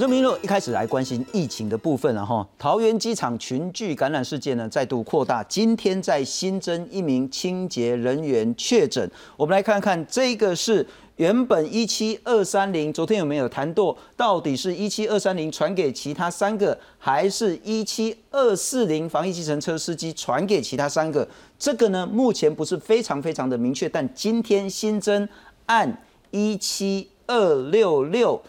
我就明了，一开始来关心疫情的部分了哈。桃园机场群聚感染事件呢再度扩大，今天再新增一名清洁人员确诊。我们来看看这个是原本一七二三零，昨天有没有谈过？到底是一七二三零传给其他三个，还是一七二四零防疫计程车司机传给其他三个？这个呢，目前不是非常非常的明确。但今天新增按一七二六六。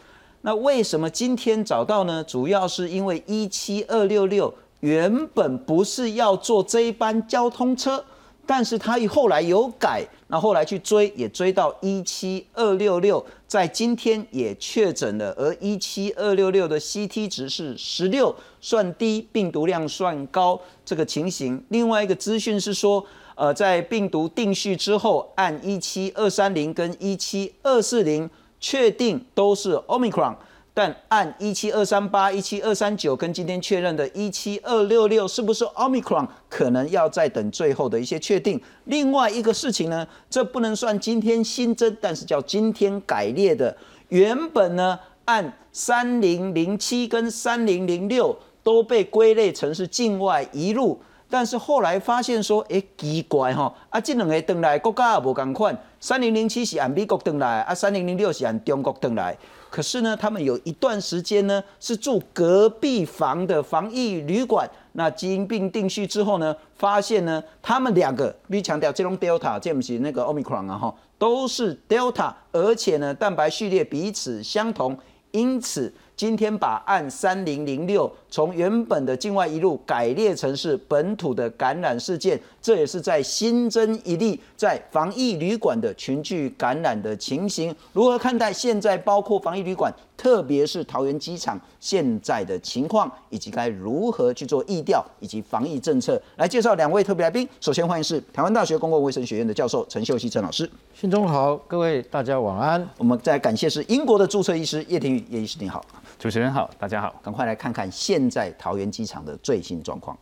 那为什么今天找到呢？主要是因为一七二六六原本不是要坐这一班交通车，但是他后来有改，那后来去追也追到一七二六六，在今天也确诊了，而一七二六六的 CT 值是十六，算低，病毒量算高，这个情形。另外一个资讯是说，呃，在病毒定序之后，按一七二三零跟一七二四零。确定都是 Omicron，但按一七二三八、一七二三九跟今天确认的一七二六六是不是 Omicron，可能要再等最后的一些确定。另外一个事情呢，这不能算今天新增，但是叫今天改列的，原本呢按三零零七跟三零零六都被归类成是境外移入。但是后来发现说，哎，奇怪哈，啊，这两个登来国家也无共款，三零零七是按美国登来，啊，三零零六是按中国登来。可是呢，他们有一段时间呢是住隔壁房的防疫旅馆。那基因病定序之后呢，发现呢，他们两个必须强调，这种 Delta 这不是那个 Omicron 啊哈，都是 Delta，而且呢，蛋白序列彼此相同，因此。今天把案三零零六从原本的境外一路改列成是本土的感染事件，这也是在新增一例在防疫旅馆的群聚感染的情形。如何看待现在包括防疫旅馆，特别是桃园机场现在的情况，以及该如何去做疫调以及防疫政策？来介绍两位特别来宾。首先欢迎是台湾大学公共卫生学院的教授陈秀熙陈老师。新中好，各位大家晚安。我们再感谢是英国的注册医师叶庭宇叶医师，你好。主持人好，大家好，赶快来看看现在桃园机场的最新状况。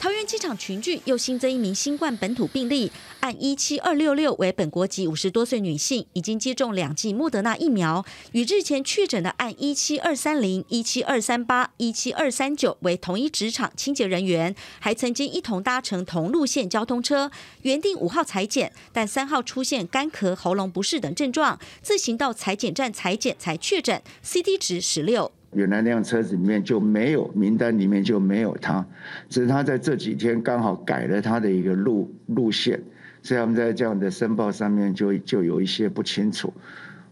桃园机场群聚又新增一名新冠本土病例，按一七二六六为本国籍五十多岁女性，已经接种两剂莫德纳疫苗，与日前确诊的按一七二三零、一七二三八、一七二三九为同一职场清洁人员，还曾经一同搭乘同路线交通车，原定五号裁检，但三号出现干咳、喉咙不适等症状，自行到裁检站裁检才确诊，CT 值十六。原来那辆车子里面就没有名单里面就没有他，只是他在这几天刚好改了他的一个路路线，所以他们在这样的申报上面就就有一些不清楚。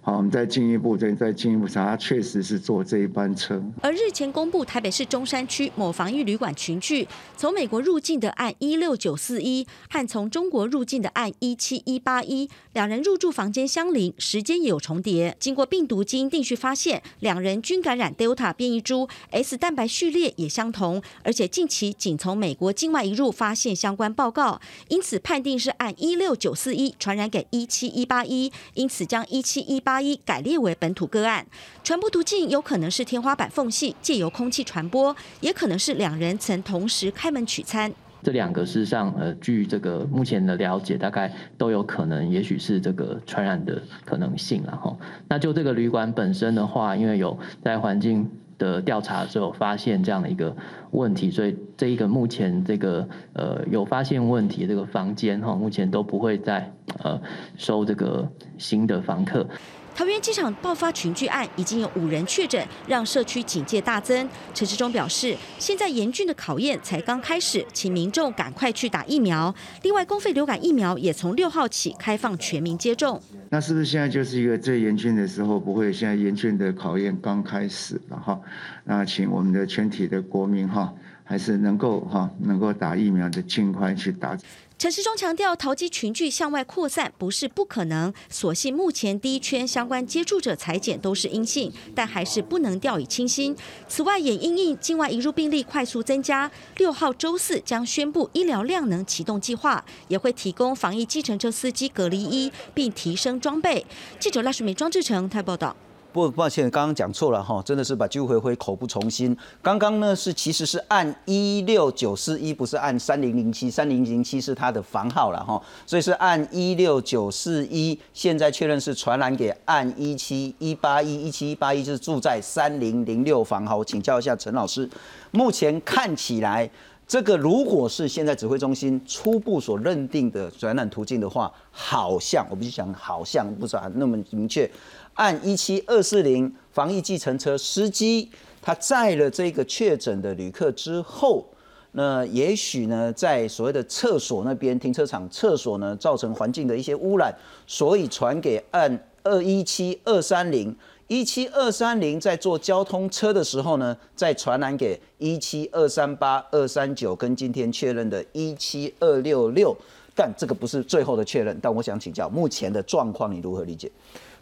好，我们再进一步，再再进一步查，他确实是坐这一班车。而日前公布台北市中山区某防疫旅馆群聚，从美国入境的按一六九四一，和从中国入境的按一七一八一，两人入住房间相邻，时间也有重叠。经过病毒基因定序发现，两人均感染 Delta 变异株，S 蛋白序列也相同，而且近期仅从美国境外一入发现相关报告，因此判定是按一六九四一传染给一七一八一，因此将一七一八。一改列为本土个案，传播途径有可能是天花板缝隙借由空气传播，也可能是两人曾同时开门取餐。这两个事实上，呃，据这个目前的了解，大概都有可能，也许是这个传染的可能性了哈。那就这个旅馆本身的话，因为有在环境的调查之后发现这样的一个问题，所以这一个目前这个呃有发现问题这个房间哈，目前都不会再呃收这个新的房客。桃园机场爆发群聚案，已经有五人确诊，让社区警戒大增。陈时中表示，现在严峻的考验才刚开始，请民众赶快去打疫苗。另外，公费流感疫苗也从六号起开放全民接种。那是不是现在就是一个最严峻的时候？不会，现在严峻的考验刚开始了哈。那请我们的全体的国民哈，还是能够哈，能够打疫苗的尽快去打。陈世忠强调，淘机群聚向外扩散不是不可能，所幸目前第一圈相关接触者裁剪都是阴性，但还是不能掉以轻心。此外，也因应境外移入病例快速增加，六号周四将宣布医疗量能启动计划，也会提供防疫计程车司机隔离衣，并提升装备。记者赖淑美、庄志成台报道。不抱歉，刚刚讲错了哈，真的是把机回回口不从心。刚刚呢是其实是按一六九四一，不是按三零零七，三零零七是它的房号了哈，所以是按一六九四一。现在确认是传染给按一七一八一，一七一八一就是住在三零零六房号。请教一下陈老师，目前看起来。这个如果是现在指挥中心初步所认定的传染途径的话，好像我不是讲好像不是那么明确。按一七二四零防疫计程车司机，他载了这个确诊的旅客之后，那也许呢，在所谓的厕所那边停车场厕所呢，造成环境的一些污染，所以传给按二一七二三零。一七二三零在坐交通车的时候呢，再传染给一七二三八二三九，跟今天确认的一七二六六，但这个不是最后的确认。但我想请教，目前的状况你如何理解？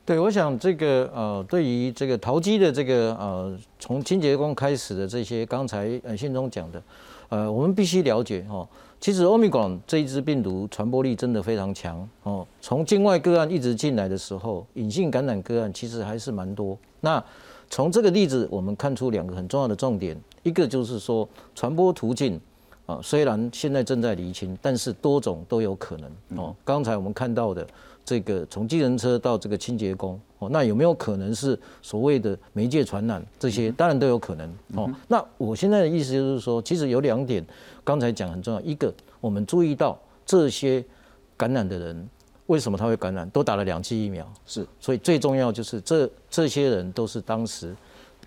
对，我想这个呃，对于这个淘机的这个呃，从清洁工开始的这些，刚才呃信中讲的，呃，我们必须了解哦。其实欧米伽这一支病毒传播力真的非常强哦。从境外个案一直进来的时候，隐性感染个案其实还是蛮多。那从这个例子，我们看出两个很重要的重点，一个就是说传播途径啊，虽然现在正在厘清，但是多种都有可能哦。刚才我们看到的这个从机人车到这个清洁工哦，那有没有可能是所谓的媒介传染？这些当然都有可能哦。那我现在的意思就是说，其实有两点。刚才讲很重要，一个我们注意到这些感染的人，为什么他会感染？都打了两剂疫苗，是，所以最重要就是这这些人都是当时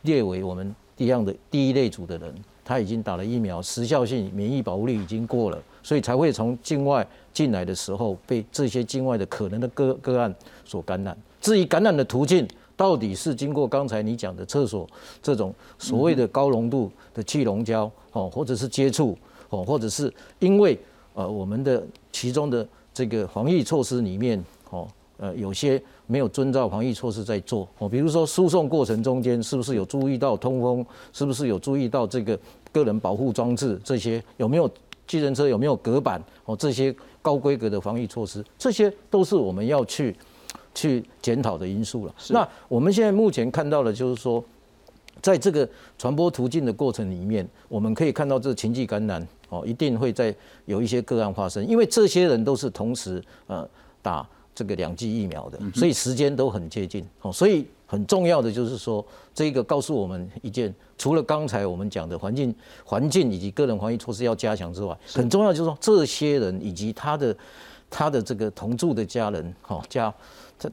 列为我们一样的第一类组的人，他已经打了疫苗，时效性免疫保护力已经过了，所以才会从境外进来的时候被这些境外的可能的个个案所感染。至于感染的途径，到底是经过刚才你讲的厕所这种所谓的高浓度的气溶胶哦，或者是接触。哦，或者是因为呃我们的其中的这个防疫措施里面哦，呃有些没有遵照防疫措施在做哦，比如说输送过程中间是不是有注意到通风，是不是有注意到这个个人保护装置这些有没有机人车有没有隔板哦这些高规格的防疫措施，这些都是我们要去去检讨的因素了。那我们现在目前看到的就是说，在这个传播途径的过程里面，我们可以看到这情绪感染。哦，一定会在有一些个案发生，因为这些人都是同时呃打这个两剂疫苗的，所以时间都很接近。哦，所以很重要的就是说，这个告诉我们一件，除了刚才我们讲的环境、环境以及个人防疫措施要加强之外，很重要就是说，这些人以及他的他的这个同住的家人，哈家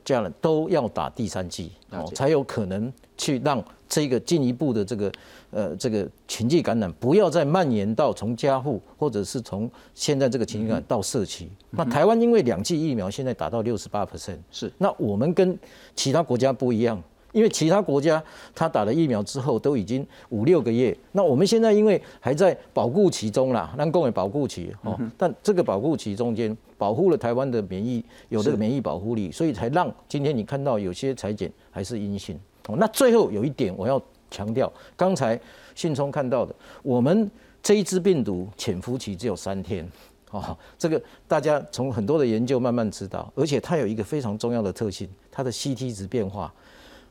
家人都要打第三剂，哦，才有可能去让这个进一步的这个。呃，这个情绪感染不要再蔓延到从家户，或者是从现在这个情绪感染到社区。那台湾因为两剂疫苗现在达到六十八 percent，是。那我们跟其他国家不一样，因为其他国家他打了疫苗之后都已经五六个月，那我们现在因为还在保护期中啦，让共为保护期哦。但这个保护期中间保护了台湾的免疫有这个免疫保护力，所以才让今天你看到有些裁剪还是阴性。哦，那最后有一点我要。强调刚才信聪看到的，我们这一支病毒潜伏期只有三天，哦，这个大家从很多的研究慢慢知道，而且它有一个非常重要的特性，它的 CT 值变化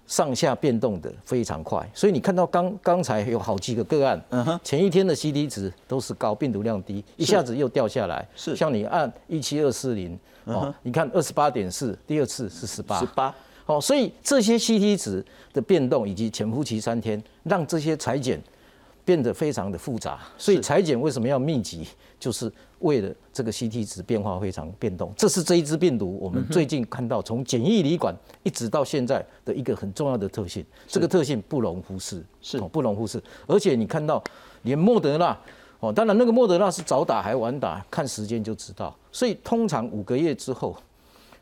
上下变动的非常快，所以你看到刚刚才有好几个个案，前一天的 CT 值都是高，病毒量低，一下子又掉下来，是。像你按一七二四零，哦，你看二十八点四，第二次是十八，十八。好，所以这些 CT 值的变动以及潜伏期三天，让这些裁剪变得非常的复杂。所以裁剪为什么要密集，就是为了这个 CT 值变化非常变动。这是这一支病毒我们最近看到从简易旅馆一直到现在的一个很重要的特性。这个特性不容忽视，是不容忽视。而且你看到连莫德纳，哦，当然那个莫德纳是早打还晚打，看时间就知道。所以通常五个月之后，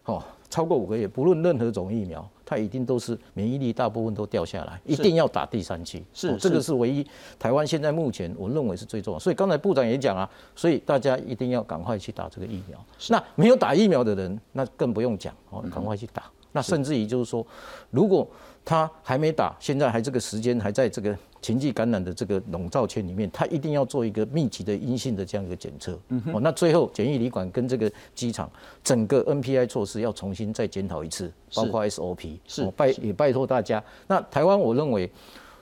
哦。超过五个月，不论任何种疫苗，它一定都是免疫力大部分都掉下来，一定要打第三期。是，这个是唯一台湾现在目前我认为是最重要。所以刚才部长也讲啊，所以大家一定要赶快去打这个疫苗。那没有打疫苗的人，那更不用讲哦，赶快去打。那甚至于就是说，如果他还没打，现在还这个时间还在这个禽际感染的这个笼罩圈里面，它一定要做一个密集的阴性的这样一个检测。哦，那最后检疫旅馆跟这个机场整个 NPI 措施要重新再检讨一次，包括 SOP。是拜也拜托大家。那台湾我认为，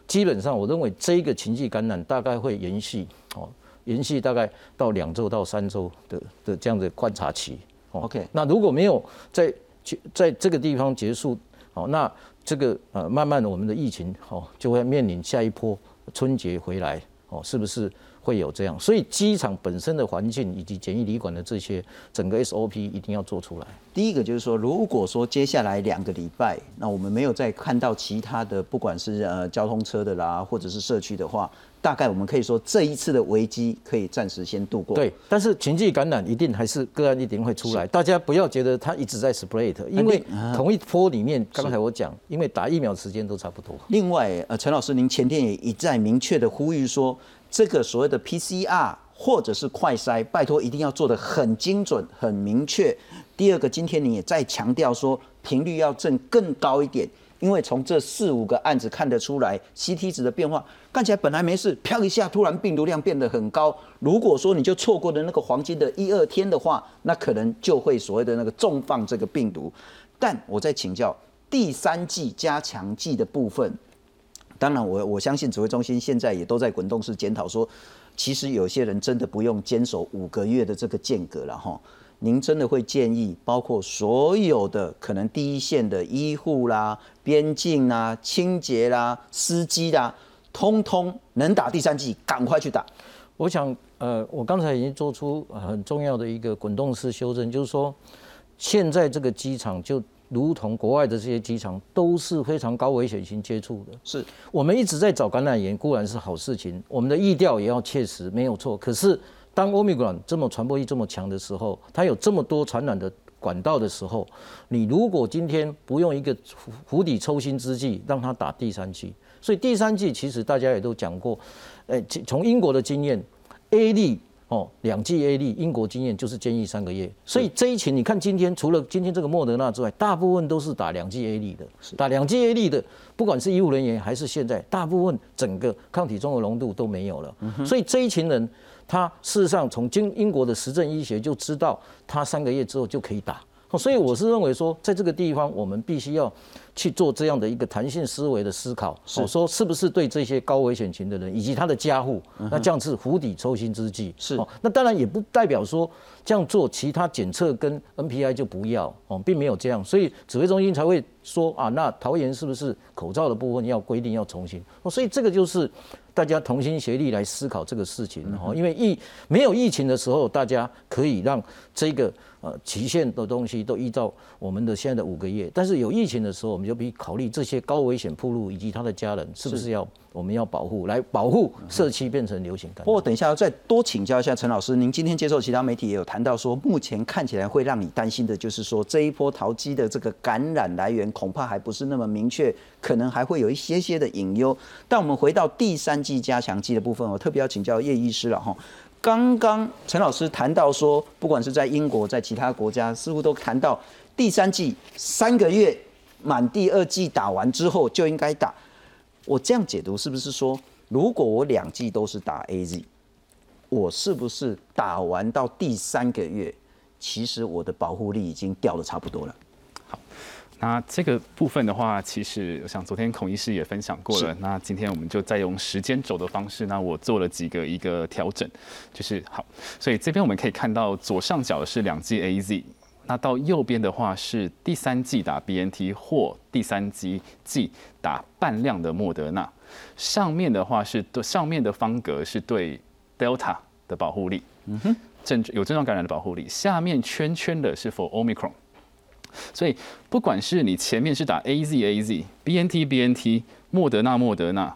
基本上我认为这一个禽际感染大概会延续哦，延续大概到两周到三周的的这样的观察期。哦 OK 那如果没有在在这个地方结束，好，那这个呃，慢慢的我们的疫情哦，就会面临下一波春节回来哦，是不是会有这样？所以机场本身的环境以及简易旅馆的这些整个 SOP 一定要做出来。第一个就是说，如果说接下来两个礼拜，那我们没有再看到其他的，不管是呃交通车的啦，或者是社区的话，大概我们可以说这一次的危机可以暂时先度过。对，但是情绪感染一定还是个案一定会出来，大家不要觉得它一直在 spread，因为同一波里面，刚才我讲，因为打疫苗时间都差不多。另外，呃，陈老师，您前天也一再明确的呼吁说，这个所谓的 PCR 或者是快筛，拜托一定要做得很精准、很明确。第二个，今天你也再强调说，频率要正更高一点，因为从这四五个案子看得出来，CT 值的变化看起来本来没事，飘一下突然病毒量变得很高。如果说你就错过了那个黄金的一二天的话，那可能就会所谓的那个重放这个病毒。但我在请教第三季加强剂的部分。当然我，我相信指挥中心现在也都在滚动式检讨，说其实有些人真的不用坚守五个月的这个间隔了哈。您真的会建议，包括所有的可能第一线的医护啦、边境啦、清洁啦、司机啦，通通能打第三剂，赶快去打。我想，呃，我刚才已经做出很重要的一个滚动式修正，就是说，现在这个机场就如同国外的这些机场，都是非常高危险性接触的。是我们一直在找感染源，固然是好事情，我们的意调也要切实，没有错。可是，当欧米伽这么传播力这么强的时候，它有这么多传染的管道的时候，你如果今天不用一个釜底抽薪之计，让它打第三剂，所以第三剂其实大家也都讲过，呃，从英国的经验，A 粒哦，两剂 A 粒，英国经验就是建议三个月。所以这一群你看，今天除了今天这个莫德纳之外，大部分都是打两剂 A 粒的，打两剂 A 粒的，不管是医务人员还是现在，大部分整个抗体中和浓度都没有了。所以这一群人，他事实上从经英国的实证医学就知道，他三个月之后就可以打。哦所以我是认为说，在这个地方，我们必须要去做这样的一个弹性思维的思考。我说是不是对这些高危险群的人以及他的家户，那这样是釜底抽薪之计。是哦，那当然也不代表说这样做其他检测跟 NPI 就不要哦，并没有这样。所以指挥中心才会说啊，那桃园是不是口罩的部分要规定要重新？哦，所以这个就是大家同心协力来思考这个事情哦。因为疫没有疫情的时候，大家可以让这个。呃，期限的东西都依照我们的现在的五个月，但是有疫情的时候，我们就必须考虑这些高危险铺路以及他的家人是不是要我们要保护，来保护社区变成流行感不过等一下要再多请教一下陈老师，您今天接受其他媒体也有谈到说，目前看起来会让你担心的就是说这一波淘机的这个感染来源恐怕还不是那么明确，可能还会有一些些的隐忧。但我们回到第三季加强剂的部分，我特别要请教叶医师了哈。刚刚陈老师谈到说，不管是在英国，在其他国家，似乎都谈到第三季三个月满第二季打完之后就应该打。我这样解读是不是说，如果我两季都是打 A Z，我是不是打完到第三个月，其实我的保护力已经掉的差不多了？那这个部分的话，其实我想昨天孔医师也分享过了。那今天我们就再用时间轴的方式，那我做了几个一个调整，就是好。所以这边我们可以看到左上角是两剂 A Z，那到右边的话是第三剂打 B N T 或第三剂剂打半量的莫德纳。上面的话是对上面的方格是对 Delta 的保护力，嗯哼，症有症状感染的保护力。下面圈圈的是 for Omicron。所以，不管是你前面是打 A Z A Z、B N T B N T、莫德纳莫德纳，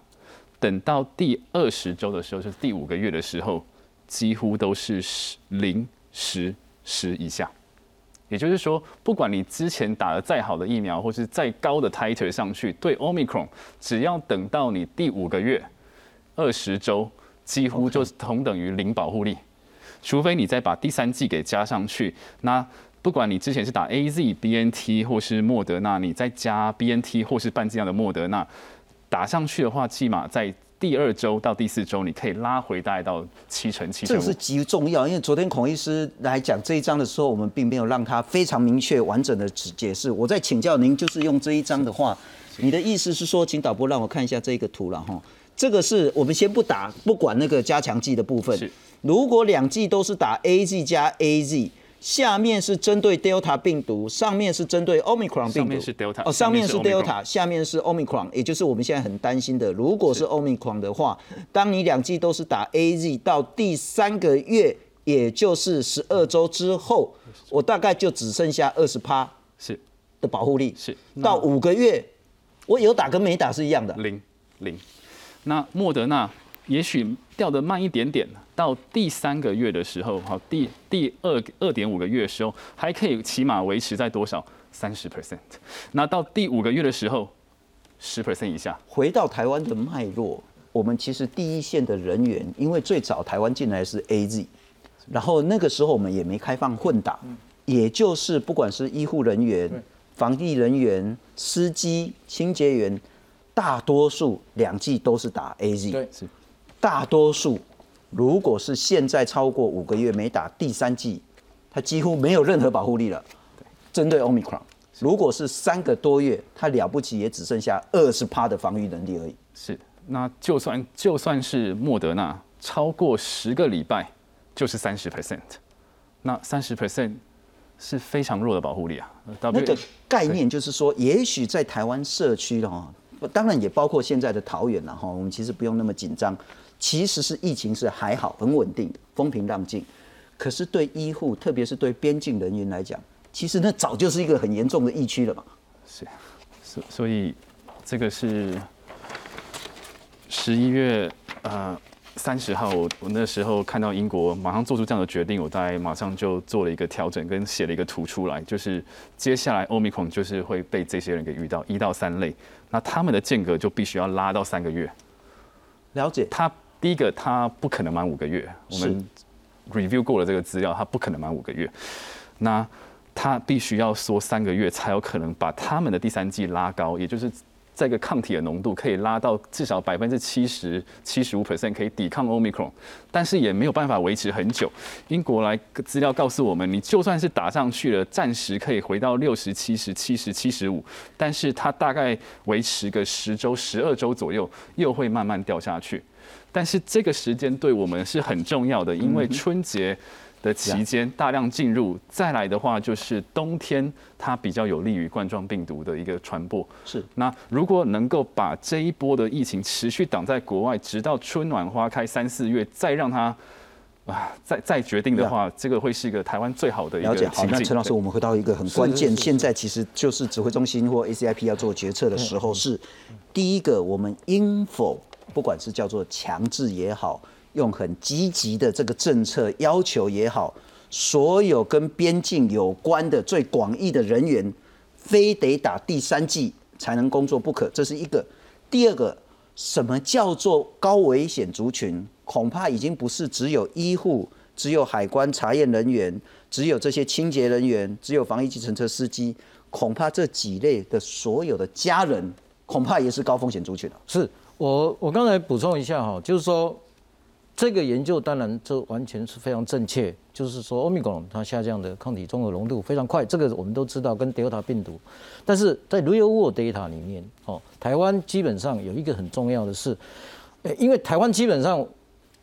等到第二十周的时候，就是第五个月的时候，几乎都是十零十十以下。也就是说，不管你之前打了再好的疫苗，或是再高的 titer 上去，对 Omicron，只要等到你第五个月二十周，几乎就同等于零保护力，除非你再把第三剂给加上去，那。不管你之前是打 A Z B N T 或是莫德纳，你再加 B N T 或是半剂量的莫德纳打上去的话，起码在第二周到第四周，你可以拉回大概到七成七成这个是极重要，因为昨天孔医师来讲这一章的时候，我们并没有让他非常明确完整的解释。我再请教您，就是用这一章的话，你的意思是说，请导播让我看一下这个图了哈。这个是我们先不打，不管那个加强剂的部分。是，如果两剂都是打 A Z 加 A Z。下面是针对 Delta 病毒，上面是针对 Omicron 病毒。上面是 Delta，哦，上面是 Delta，下面是 Omicron，也就是我们现在很担心的。如果是 Omicron 的话，当你两剂都是打 AZ，到第三个月，也就是十二周之后，我大概就只剩下二十趴是的保护力。是到五个月，我有打跟没打是一样的。零零。那莫德纳也许掉的慢一点点。到第三个月的时候，好，第第二二点五个月的时候，还可以起码维持在多少？三十 percent。那到第五个月的时候，十 percent 以下。回到台湾的脉络，我们其实第一线的人员，因为最早台湾进来是 A Z，然后那个时候我们也没开放混打，也就是不管是医护人员、防疫人员、司机、清洁员，大多数两季都是打 A Z。对，是大多数。如果是现在超过五个月没打第三剂，它几乎没有任何保护力了。针对 Omicron，如果是三个多月，它了不起也只剩下二十趴的防御能力而已。是，那就算就算是莫德纳超过十个礼拜，就是三十 percent，那三十 percent 是非常弱的保护力啊。那个概念就是说，也许在台湾社区的哈，当然也包括现在的桃园了哈，我们其实不用那么紧张。其实是疫情是还好，很稳定的，风平浪静。可是对医护，特别是对边境人员来讲，其实那早就是一个很严重的疫区了嘛。是，所所以这个是十一月呃三十号，我我那时候看到英国马上做出这样的决定，我大概马上就做了一个调整，跟写了一个图出来，就是接下来欧米孔就是会被这些人给遇到一到三类，那他们的间隔就必须要拉到三个月。了解他。第一个，他不可能满五个月。我们 review 过了这个资料，他不可能满五个月。那他必须要说三个月，才有可能把他们的第三季拉高，也就是这个抗体的浓度可以拉到至少百分之七十、七十五 percent 可以抵抗 omicron，但是也没有办法维持很久。英国来资料告诉我们，你就算是打上去了，暂时可以回到六十、七十、七十、七十五，但是它大概维持个十周、十二周左右，又会慢慢掉下去。但是这个时间对我们是很重要的，因为春节的期间大量进入，再来的话就是冬天，它比较有利于冠状病毒的一个传播。是，那如果能够把这一波的疫情持续挡在国外，直到春暖花开三四月，再让它啊，再再决定的话，这个会是一个台湾最好的一个情好，那陈老师，我们回到一个很关键，现在其实就是指挥中心或 ACIP 要做决策的时候，是第一个，我们应否？不管是叫做强制也好，用很积极的这个政策要求也好，所有跟边境有关的最广义的人员，非得打第三剂才能工作不可，这是一个。第二个，什么叫做高危险族群？恐怕已经不是只有医护、只有海关查验人员、只有这些清洁人员、只有防疫计程车司机，恐怕这几类的所有的家人，恐怕也是高风险族群了。是。我我刚才补充一下哈，就是说这个研究当然这完全是非常正确，就是说欧米伽它下降的抗体中和浓度非常快，这个我们都知道跟德尔塔病毒，但是在 real world data 里面，哦，台湾基本上有一个很重要的是，因为台湾基本上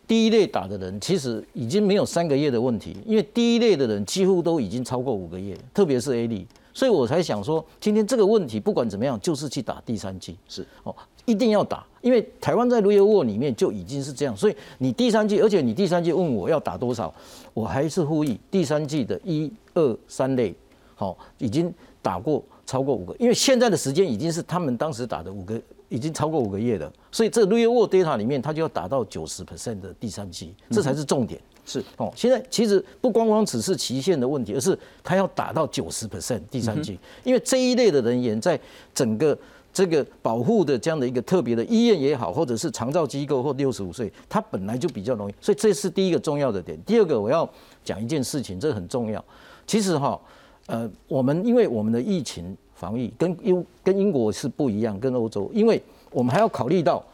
第一类打的人其实已经没有三个月的问题，因为第一类的人几乎都已经超过五个月，特别是 A 类，所以我才想说今天这个问题不管怎么样，就是去打第三剂，是。哦。一定要打，因为台湾在 real world 里面就已经是这样，所以你第三季，而且你第三季问我要打多少，我还是呼吁第三季的一二三类，好，已经打过超过五个，因为现在的时间已经是他们当时打的五个，已经超过五个月了，所以这 real world data 里面，它就要打到九十 percent 的第三季，这才是重点。是哦，现在其实不光光只是期限的问题，而是它要打到九十 percent 第三季，因为这一类的人员在整个。这个保护的这样的一个特别的医院也好，或者是长照机构或六十五岁，他本来就比较容易，所以这是第一个重要的点。第二个，我要讲一件事情，这很重要。其实哈，呃，我们因为我们的疫情防疫跟英跟英国是不一样，跟欧洲，因为我们还要考虑到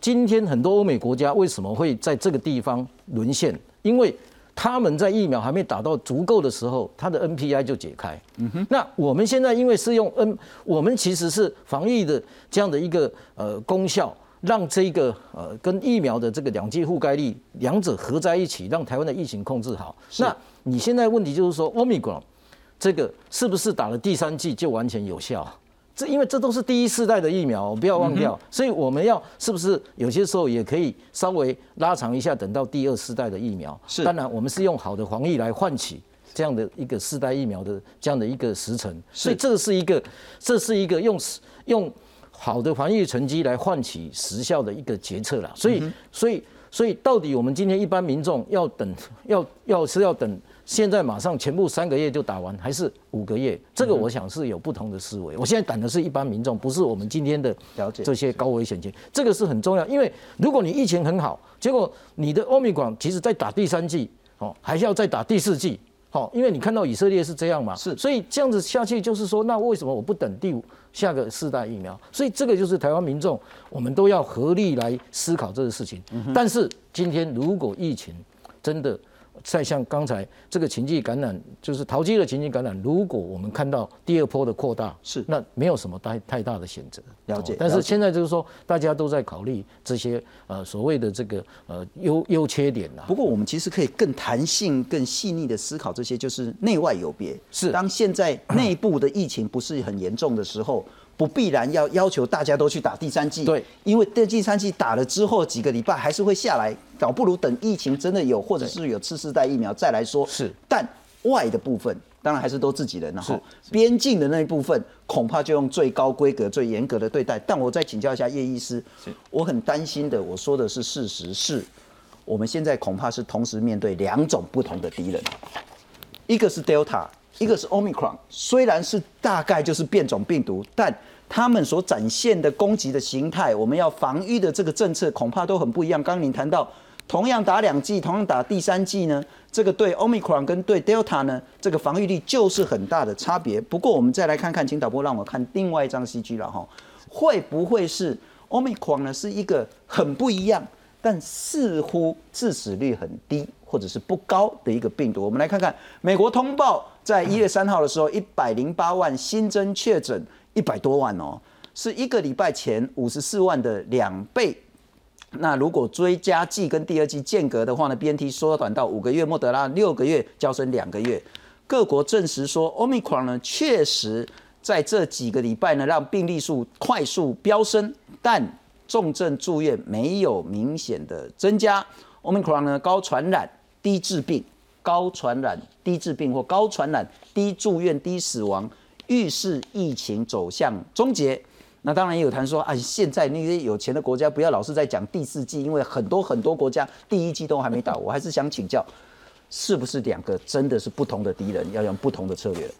今天很多欧美国家为什么会在这个地方沦陷？因为他们在疫苗还没打到足够的时候，他的 NPI 就解开。嗯哼。那我们现在因为是用 N，我们其实是防疫的这样的一个呃功效，让这个呃跟疫苗的这个两剂覆盖率两者合在一起，让台湾的疫情控制好。那你现在问题就是说，Omicron 这个是不是打了第三剂就完全有效？这因为这都是第一世代的疫苗，不要忘掉。所以我们要是不是有些时候也可以稍微拉长一下，等到第二世代的疫苗。是，当然我们是用好的防疫来换取这样的一个世代疫苗的这样的一个时辰。所以这是一个，这是一个用用好的防疫成绩来换取时效的一个决策了。所以，所以，所以到底我们今天一般民众要等，要要是要等。现在马上全部三个月就打完，还是五个月？这个我想是有不同的思维。我现在等的是一般民众，不是我们今天的了解这些高危险群，这个是很重要。因为如果你疫情很好，结果你的欧米广其实在打第三季，哦，还是要再打第四季，好，因为你看到以色列是这样嘛，是，所以这样子下去就是说，那为什么我不等第五下个四代疫苗？所以这个就是台湾民众，我们都要合力来思考这个事情。但是今天如果疫情真的，再像刚才这个情境感染，就是淘机的情境感染，如果我们看到第二波的扩大，是那没有什么太太大的选择。了解。但是现在就是说，大家都在考虑这些呃所谓的这个呃优优缺点啦。不过我们其实可以更弹性、更细腻的思考这些，就是内外有别。是。当现在内部的疫情不是很严重的时候。不必然要要求大家都去打第三剂，对，因为第三剂打了之后几个礼拜还是会下来，倒不如等疫情真的有，或者是有次世代疫苗再来说。是，但外的部分当然还是都自己人，然后边境的那一部分恐怕就用最高规格、最严格的对待。但我再请教一下叶医师，我很担心的，我说的是事实，是我们现在恐怕是同时面对两种不同的敌人，一个是 Delta。一个是 Omicron，虽然是大概就是变种病毒，但他们所展现的攻击的形态，我们要防御的这个政策恐怕都很不一样。刚刚您谈到，同样打两剂，同样打第三剂呢，这个对 Omicron 跟对 Delta 呢，这个防御力就是很大的差别。不过我们再来看看，请导播让我看另外一张 CG 了哈，会不会是 Omicron 呢？是一个很不一样，但似乎致死率很低。或者是不高的一个病毒，我们来看看美国通报，在一月三号的时候，一百零八万新增确诊，一百多万哦，是一个礼拜前五十四万的两倍。那如果追加剂跟第二剂间隔的话呢，BNT 缩短到五个月，莫德拉六个月，交生两个月。各国证实说，Omicron 呢确实在这几个礼拜呢让病例数快速飙升，但重症住院没有明显的增加。Omicron 呢高传染。低致病、高传染、低致病或高传染、低住院、低死亡，预示疫情走向终结。那当然也有谈说啊，现在那些有钱的国家不要老是在讲第四季，因为很多很多国家第一季都还没到。我还是想请教，是不是两个真的是不同的敌人，要用不同的策略？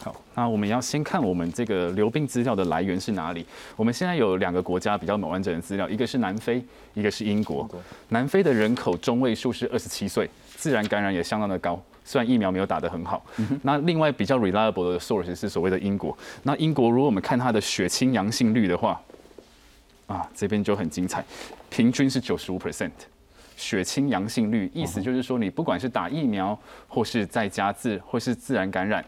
好，那我们要先看我们这个流病资料的来源是哪里。我们现在有两个国家比较完整的资料，一个是南非，一个是英国。南非的人口中位数是二十七岁，自然感染也相当的高，虽然疫苗没有打得很好。那另外比较 reliable 的 source 是所谓的英国。那英国如果我们看它的血清阳性率的话，啊，这边就很精彩，平均是九十五 percent 血清阳性率，意思就是说你不管是打疫苗，或是在家自或是自然感染。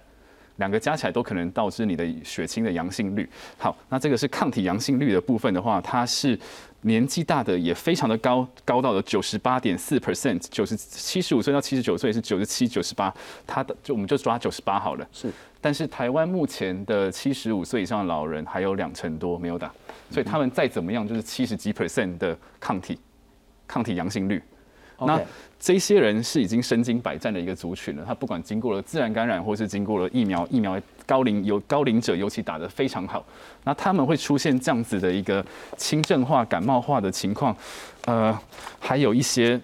两个加起来都可能导致你的血清的阳性率。好，那这个是抗体阳性率的部分的话，它是年纪大的也非常的高，高到了九十八点四 percent，九十七十五岁到七十九岁是九十七、九十八，他的就我们就抓九十八好了。是，但是台湾目前的七十五岁以上的老人还有两成多没有打，所以他们再怎么样就是七十几 percent 的抗体，抗体阳性率。那这些人是已经身经百战的一个族群了，他不管经过了自然感染，或是经过了疫苗，疫苗高龄有高龄者尤其打得非常好，那他们会出现这样子的一个轻症化、感冒化的情况，呃，还有一些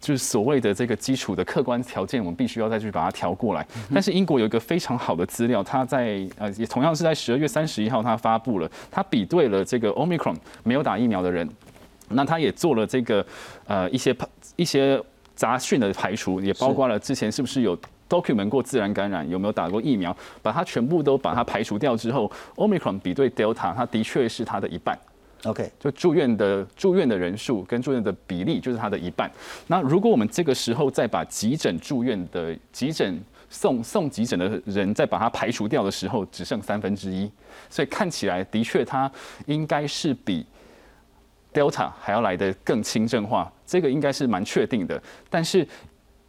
就是所谓的这个基础的客观条件，我们必须要再去把它调过来。但是英国有一个非常好的资料，他在呃也同样是在十二月三十一号他发布了，他比对了这个 Omicron 没有打疫苗的人，那他也做了这个呃一些一些。杂讯的排除也包括了之前是不是有 document 过自然感染，有没有打过疫苗，把它全部都把它排除掉之后，Omicron 比对 Delta，它的确是它的一半，OK，就住院的住院的人数跟住院的比例就是它的一半。那如果我们这个时候再把急诊住院的急诊送送急诊的人再把它排除掉的时候，只剩三分之一。所以看起来的确它应该是比 Delta 还要来的更轻症化，这个应该是蛮确定的。但是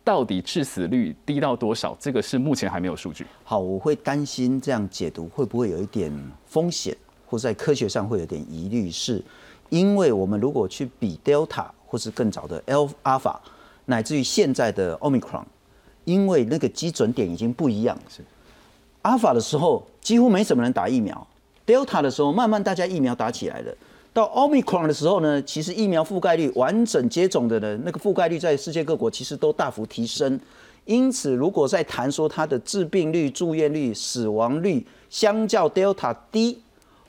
到底致死率低到多少，这个是目前还没有数据。好，我会担心这样解读会不会有一点风险，或在科学上会有点疑虑，是因为我们如果去比 Delta 或是更早的 Alpha，乃至于现在的 Omicron，因为那个基准点已经不一样。是 Alpha 的时候几乎没什么人打疫苗，Delta 的时候慢慢大家疫苗打起来了。到 Omicron 的时候呢，其实疫苗覆盖率完整接种的人，那个覆盖率在世界各国其实都大幅提升。因此，如果在谈说它的致病率、住院率、死亡率相较 Delta 低，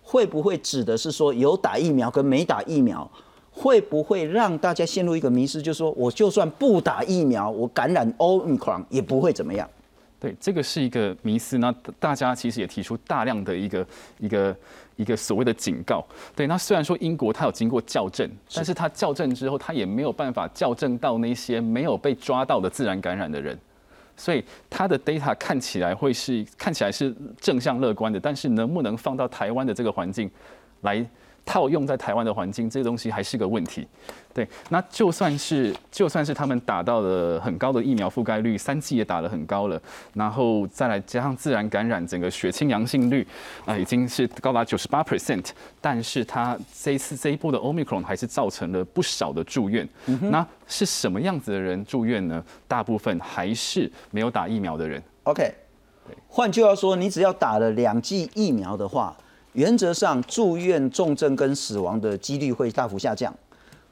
会不会指的是说有打疫苗跟没打疫苗，会不会让大家陷入一个迷失，就是说我就算不打疫苗，我感染 Omicron 也不会怎么样？对，这个是一个迷思。那大家其实也提出大量的一个一个一个所谓的警告。对，那虽然说英国它有经过校正，但是它校正之后，它也没有办法校正到那些没有被抓到的自然感染的人。所以它的 data 看起来会是看起来是正向乐观的，但是能不能放到台湾的这个环境来套用在台湾的环境，这个东西还是个问题。对，那就算是就算是他们打到了很高的疫苗覆盖率，三剂也打得很高了，然后再来加上自然感染，整个血清阳性率啊、已经是高达九十八 percent，但是它这一次这一波的 omicron 还是造成了不少的住院。那是什么样子的人住院呢？大部分还是没有打疫苗的人。OK，换句话说，你只要打了两剂疫苗的话，原则上住院、重症跟死亡的几率会大幅下降。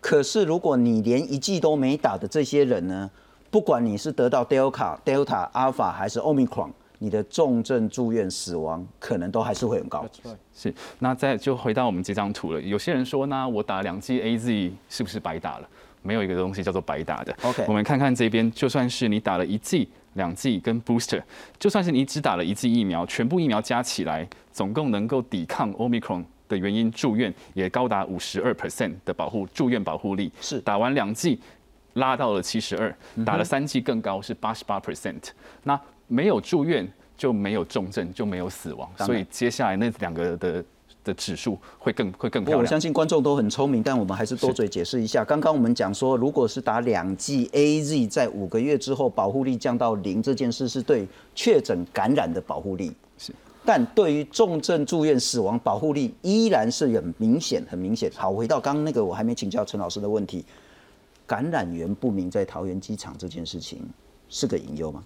可是如果你连一剂都没打的这些人呢，不管你是得到 Delta、Delta、Alpha 还是 Omicron，你的重症住院、死亡可能都还是会很高。是，那再就回到我们这张图了。有些人说呢，我打两剂 A Z 是不是白打了？没有一个东西叫做白打的。OK 我们看看这边，就算是你打了一剂、两剂跟 booster，就算是你只打了一剂疫苗，全部疫苗加起来，总共能够抵抗 Omicron 的原因住院也高达五十二 percent 的保护住院保护力。是打完两剂拉到了七十二，打了三剂更高是八十八 percent。那没有住院就没有重症就没有死亡，所以接下来那两个的的指数会更会更漂亮我相。信观众都很聪明，但我们还是多嘴解释一下。刚刚我们讲说，如果是打两剂 A Z，在五个月之后保护力降到零，这件事是对确诊感染的保护力。是，但对于重症住院死亡保护力依然是很明显，很明显。好，回到刚刚那个我还没请教陈老师的问题，感染源不明在桃园机场这件事情是个隐忧吗？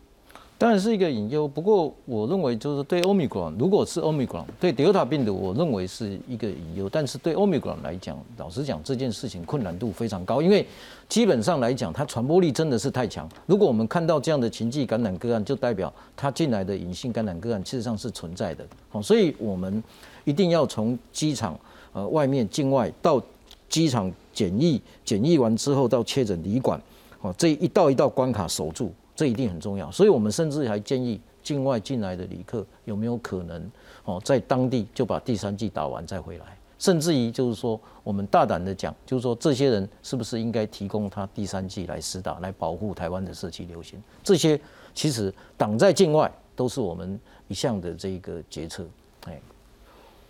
当然是一个隐忧，不过我认为就是对 Omicron，如果是 Omicron，对德尔塔病毒，我认为是一个隐忧，但是对 Omicron 来讲，老实讲这件事情困难度非常高，因为基本上来讲，它传播力真的是太强。如果我们看到这样的情境感染个案，就代表它进来的隐性感染个案事实上是存在的。好，所以我们一定要从机场呃外面境外到机场检疫，检疫完之后到确诊旅馆，哦，这一道一道关卡守住，这一定很重要。所以我们甚至还建议境外进来的旅客有没有可能哦，在当地就把第三剂打完再回来，甚至于就是说，我们大胆的讲，就是说这些人是不是应该提供他第三剂来施打，来保护台湾的社区流行？这些其实挡在境外都是我们一项的这个决策，哎。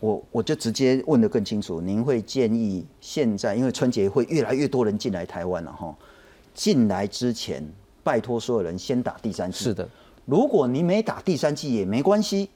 我我就直接问得更清楚，您会建议现在，因为春节会越来越多人进来台湾了哈，进来之前拜托所有人先打第三剂。是的，如果你没打第三剂也没关系，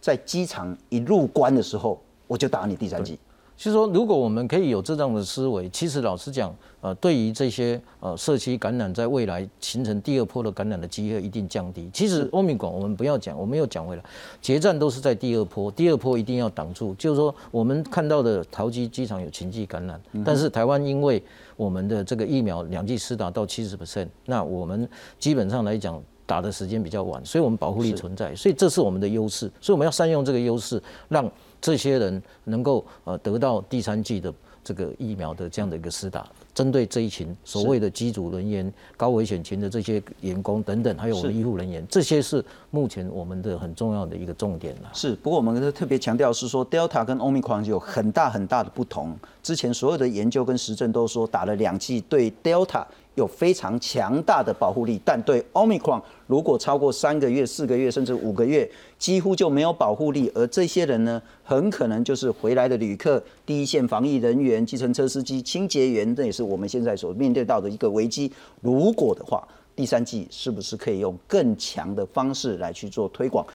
在机场一入关的时候我就打你第三剂。就是说，如果我们可以有这样的思维，其实老实讲，呃，对于这些呃社区感染，在未来形成第二波的感染的机会一定降低。其实欧米广我们不要讲，我们又讲回来，决战都是在第二波，第二波一定要挡住。就是说，我们看到的桃机机场有情绪感染，但是台湾因为我们的这个疫苗两剂施打到七十 percent，那我们基本上来讲。打的时间比较晚，所以我们保护力存在，所以这是我们的优势，所以我们要善用这个优势，让这些人能够呃得到第三剂的这个疫苗的这样的一个施打，针对这一群所谓的机组人员、高危险群的这些员工等等，还有我们医护人员，这些是目前我们的很重要的一个重点了。是，不过我们特别强调是说，Delta 跟 Omicron 有很大很大的不同。之前所有的研究跟实证都说，打了两剂对 Delta 有非常强大的保护力，但对 Omicron 如果超过三个月、四个月甚至五个月，几乎就没有保护力。而这些人呢，很可能就是回来的旅客、第一线防疫人员、计程车司机、清洁员，这也是我们现在所面对到的一个危机。如果的话，第三季是不是可以用更强的方式来去做推广？